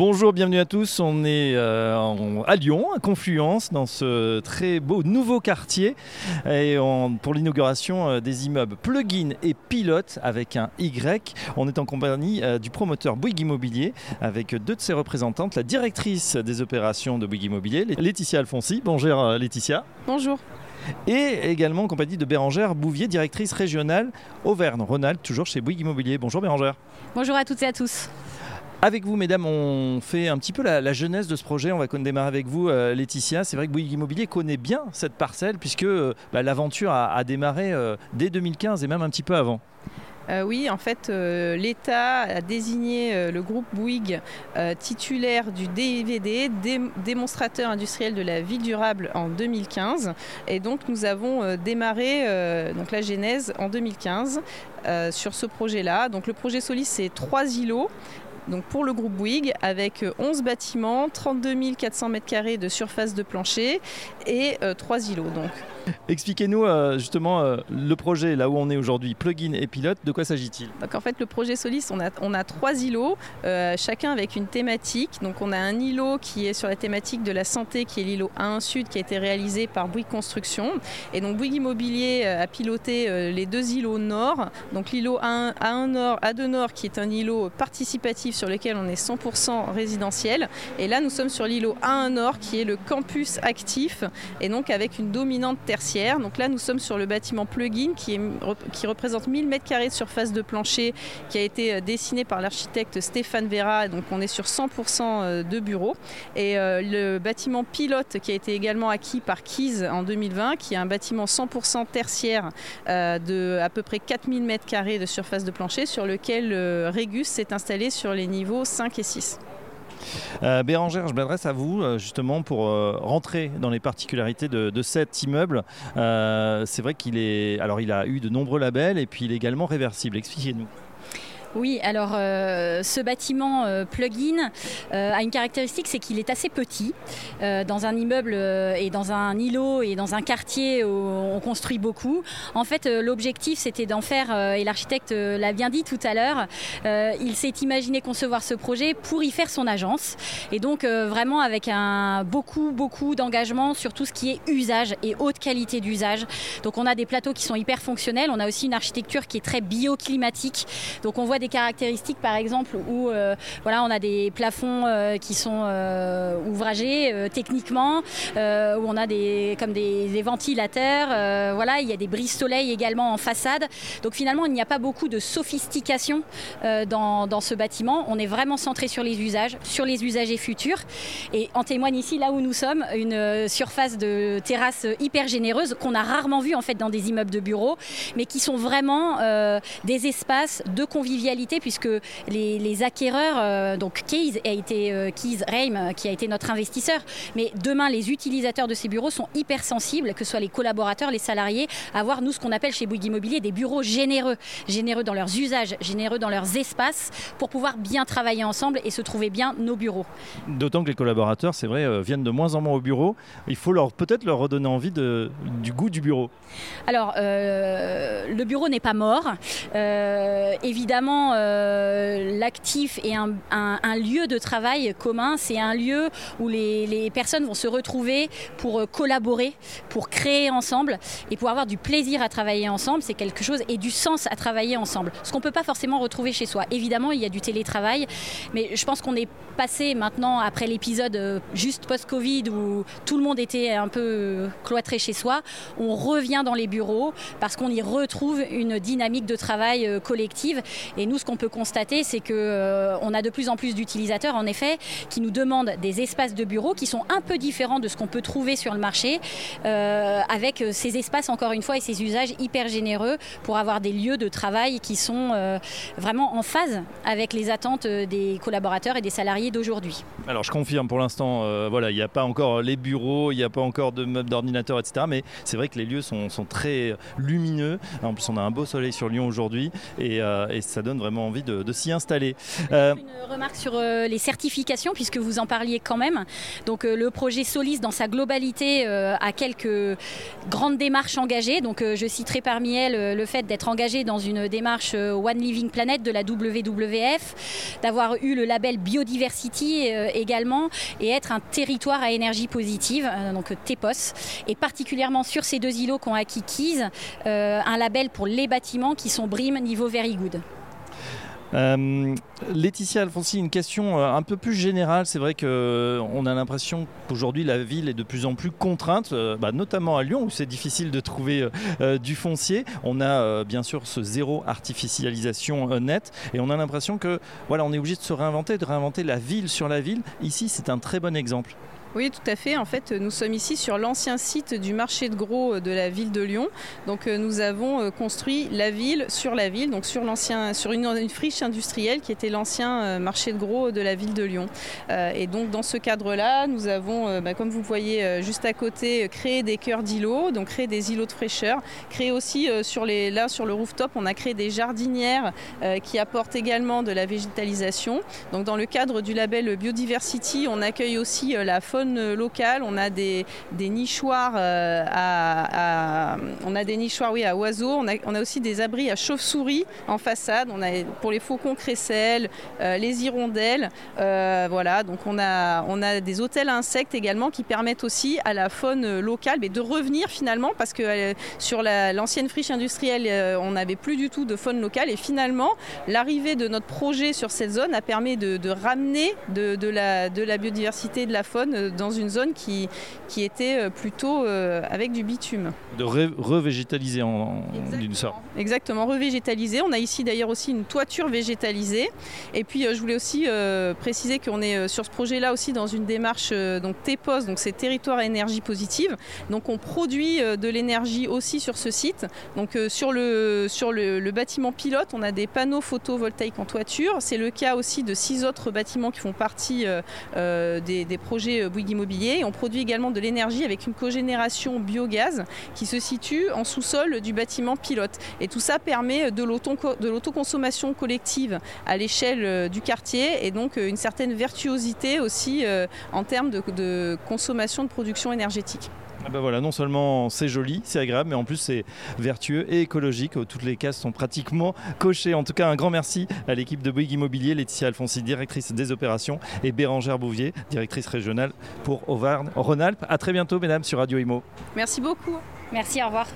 Bonjour, bienvenue à tous. On est euh, à Lyon, à Confluence, dans ce très beau nouveau quartier, pour l'inauguration euh, des immeubles Plugin et Pilote avec un Y. On est en compagnie euh, du promoteur Bouygues Immobilier avec deux de ses représentantes, la directrice des opérations de Bouygues Immobilier, Laetitia Alfonsi. Bonjour Laetitia. Bonjour et également en compagnie de Bérangère Bouvier, directrice régionale Auvergne-Rhône-Alpes, toujours chez Bouygues Immobilier. Bonjour Bérangère. Bonjour à toutes et à tous. Avec vous, mesdames, on fait un petit peu la, jeunesse de ce projet. On va démarrer avec vous, euh, Laetitia. C'est vrai que Bouygues Immobilier connaît bien cette parcelle puisque euh, bah, l'aventure a, démarré euh, dès 2015 et même un petit peu avant. Oui, en fait, l'État a désigné le groupe Bouygues titulaire du DVD, démonstrateur industriel de la vie durable, en 2015. Et donc, nous avons démarré donc la genèse en 2015 sur ce projet-là. Donc, le projet Solis, c'est trois îlots donc pour le groupe Bouygues avec 11 bâtiments, 32 400 m2 de surface de plancher et 3 euh, îlots. Donc. Expliquez-nous euh, justement euh, le projet là où on est aujourd'hui, plugin et pilote, de quoi s'agit-il? Donc en fait le projet Solis, on a, on a trois îlots, chacun avec une thématique. Donc on a un îlot qui est sur la thématique de la santé, qui est l'îlot A1 Sud, qui a été réalisé par Bouygues Construction. Et donc Bouygues Immobilier a piloté les deux îlots nord. Donc l'îlot A1, A1 Nord, A2 Nord, qui est un îlot participatif sur lequel on est 100% résidentiel. Et là, nous sommes sur l'îlot A1 Nord, qui est le campus actif, et donc avec une dominante tertiaire. Donc là, nous sommes sur le bâtiment plugin, qui, représente 1000 m2 de surface de plancher, qui a été euh, dessiné par l'architecte Stéphane Vera. Donc on est sur 100% euh, de bureaux. Et euh, le bâtiment pilote, qui a été également acquis par Keys en 2020, qui est un bâtiment 100% tertiaire de à peu près 4000 m2 de surface de plancher, sur lequel Régus s'est installé sur les niveaux 5 et 6. Euh, Bérangère, je m'adresse à vous euh, justement pour euh, rentrer dans les particularités de, de cet immeuble. c'est vrai qu'il est, alors il a eu de nombreux labels et puis il est également réversible. Expliquez-nous. Oui, alors euh, ce bâtiment euh, plug-in euh, a une caractéristique, c'est qu'il est assez petit. dans un immeuble et dans un îlot et dans un quartier où on construit beaucoup. En fait, l'objectif, c'était d'en faire, et l'architecte l'a bien dit tout à l'heure, il s'est imaginé concevoir ce projet pour y faire son agence. Et donc, vraiment avec un beaucoup, beaucoup d'engagement sur tout ce qui est usage et haute qualité d'usage. Donc, on a des plateaux qui sont hyper fonctionnels. On a aussi une architecture qui est très bioclimatique. Donc, on voit des caractéristiques, par exemple, où euh, voilà, on a des plafonds euh, qui sont euh, ouvragés techniquement, où on a des, comme des, ventilateurs. voilà, il y a des brises soleil également en façade. Donc finalement, il n'y a pas beaucoup de sophistication dans, dans, ce bâtiment. On est vraiment centré sur les usages, sur les usagers futurs. Et en témoigne ici, là où nous sommes, une surface de terrasse hyper généreuse qu'on a rarement vu en fait dans des immeubles de bureaux, mais qui sont vraiment des espaces de convivialité puisque les, acquéreurs, euh, donc Keys a été euh, Keys Reim euh, qui a été notre investisseur, mais demain les utilisateurs de ces bureaux sont hyper sensibles, que ce soit les collaborateurs, les salariés, à avoir nous ce qu'on appelle chez Bouygues Immobilier des bureaux généreux, généreux dans leurs usages, généreux dans leurs espaces, pour pouvoir bien travailler ensemble et se trouver bien nos bureaux. D'autant que les collaborateurs, c'est vrai, viennent de moins en moins au bureau. Il faut leur peut-être leur redonner envie de, du goût du bureau. Alors, le bureau n'est pas mort. évidemment, euh, l'actif est un, lieu de travail commun. C'est un lieu où les, personnes vont se retrouver pour euh, collaborer, pour créer ensemble et pour avoir du plaisir à travailler ensemble. C'est quelque chose et du sens à travailler ensemble. Ce qu'on ne peut pas forcément retrouver chez soi. Évidemment, il y a du télétravail, mais je pense qu'on est passé maintenant après l'épisode euh, juste post-Covid où tout le monde était un peu cloîtré chez soi. On revient dans les bureaux parce qu'on y retrouve une dynamique de travail collective. Et nous, ce qu'on peut constater, c'est qu'on euh, a de plus en plus d'utilisateurs, en effet, qui nous demandent des espaces de bureaux qui sont un peu différents de ce qu'on peut trouver sur le marché, euh, avec euh, ces espaces, encore une fois, et ces usages hyper généreux pour avoir des lieux de travail qui sont vraiment en phase avec les attentes des collaborateurs et des salariés d'aujourd'hui. Alors, je confirme, pour l'instant, voilà, il n'y a pas encore les bureaux, il n'y a pas encore de meubles d'ordinateur, etc. Mais c'est vrai que les lieux sont, très lumineux. En plus, on a un beau soleil sur Lyon aujourd'hui et, et ça donne vraiment envie de, s'y installer. Une remarque sur les certifications, puisque vous en parliez quand même. Donc le projet Solis, dans sa globalité, a quelques grandes démarches engagées. Donc je citerai parmi elles le fait d'être engagé dans une démarche One Living Planet de la WWF, d'avoir eu le label Biodiversity également, et être un territoire à énergie positive, donc TEPOS, et particulièrement sur ces deux îlots qu'ont acquis un label pour les bâtiments qui sont BRIM niveau Very Good. Euh, Laetitia Alfonsi, une question euh, un peu plus générale. C'est vrai qu'on euh, a l'impression qu'aujourd'hui la ville est de plus en plus contrainte, bah, notamment à Lyon où c'est difficile de trouver du foncier. On a bien sûr ce zéro artificialisation net et on a l'impression que voilà, on est obligé de se réinventer, de réinventer la ville sur la ville. Ici, c'est un très bon exemple. Oui, tout à fait. En fait, nous sommes ici sur l'ancien site du marché de gros de la ville de Lyon. Donc, euh, nous avons euh, construit la ville sur la ville, donc sur l'ancien, sur une, friche industrielle qui était l'ancien euh, marché de gros de la ville de Lyon. Et donc, dans ce cadre-là, nous avons, bah, comme vous voyez juste à côté, créé des cœurs d'îlots, donc créé des îlots de fraîcheur, créé aussi sur les, là sur le rooftop, on a créé des jardinières qui apportent également de la végétalisation. Donc, dans le cadre du label Biodiversity, on accueille aussi la faune locale. On a des, nichoirs euh, à, on a des nichoirs oui, à oiseaux. On a, on a aussi des abris à chauves-souris en façade. On a pour les faucons crécelles, euh, les hirondelles. Euh, voilà, donc on a, on a des hôtels insectes également qui permettent aussi à la faune locale mais de revenir finalement parce que sur l'ancienne friche industrielle, on n'avait plus du tout de faune locale et finalement l'arrivée de notre projet sur cette zone a permis de, ramener de, la, de la biodiversité de la faune dans une zone qui, qui était euh, plutôt euh, avec du bitume. De revégétaliser en, d'une sorte. Exactement, revégétaliser. On a ici d'ailleurs aussi une toiture végétalisée. Et puis euh, je voulais aussi préciser qu'on est sur ce projet-là aussi dans une démarche donc TEPOS, donc c'est territoire à énergie positive. Donc on produit de l'énergie aussi sur ce site. Donc sur, le, sur le, bâtiment pilote, on a des panneaux photovoltaïques en toiture. C'est le cas aussi de six autres bâtiments qui font partie des, des projets Immobilier. On produit également de l'énergie avec une cogénération biogaz qui se situe en sous-sol du bâtiment pilote. Et tout ça permet de l'autoconsommation collective à l'échelle euh, du quartier et donc euh, une certaine virtuosité aussi euh, en termes de consommation de production énergétique. Ah bah voilà, non seulement c'est joli, c'est agréable, mais en plus c'est vertueux et écologique. Toutes les cases sont pratiquement cochées. En tout cas, un grand merci à l'équipe de Bouygues Immobilier, Laetitia Alfonsi, directrice des opérations, et Bérangère Bouvier, directrice régionale pour Auvergne-Rhône-Alpes. A très bientôt, mesdames, sur Radio Imo. Merci beaucoup. Merci, au revoir.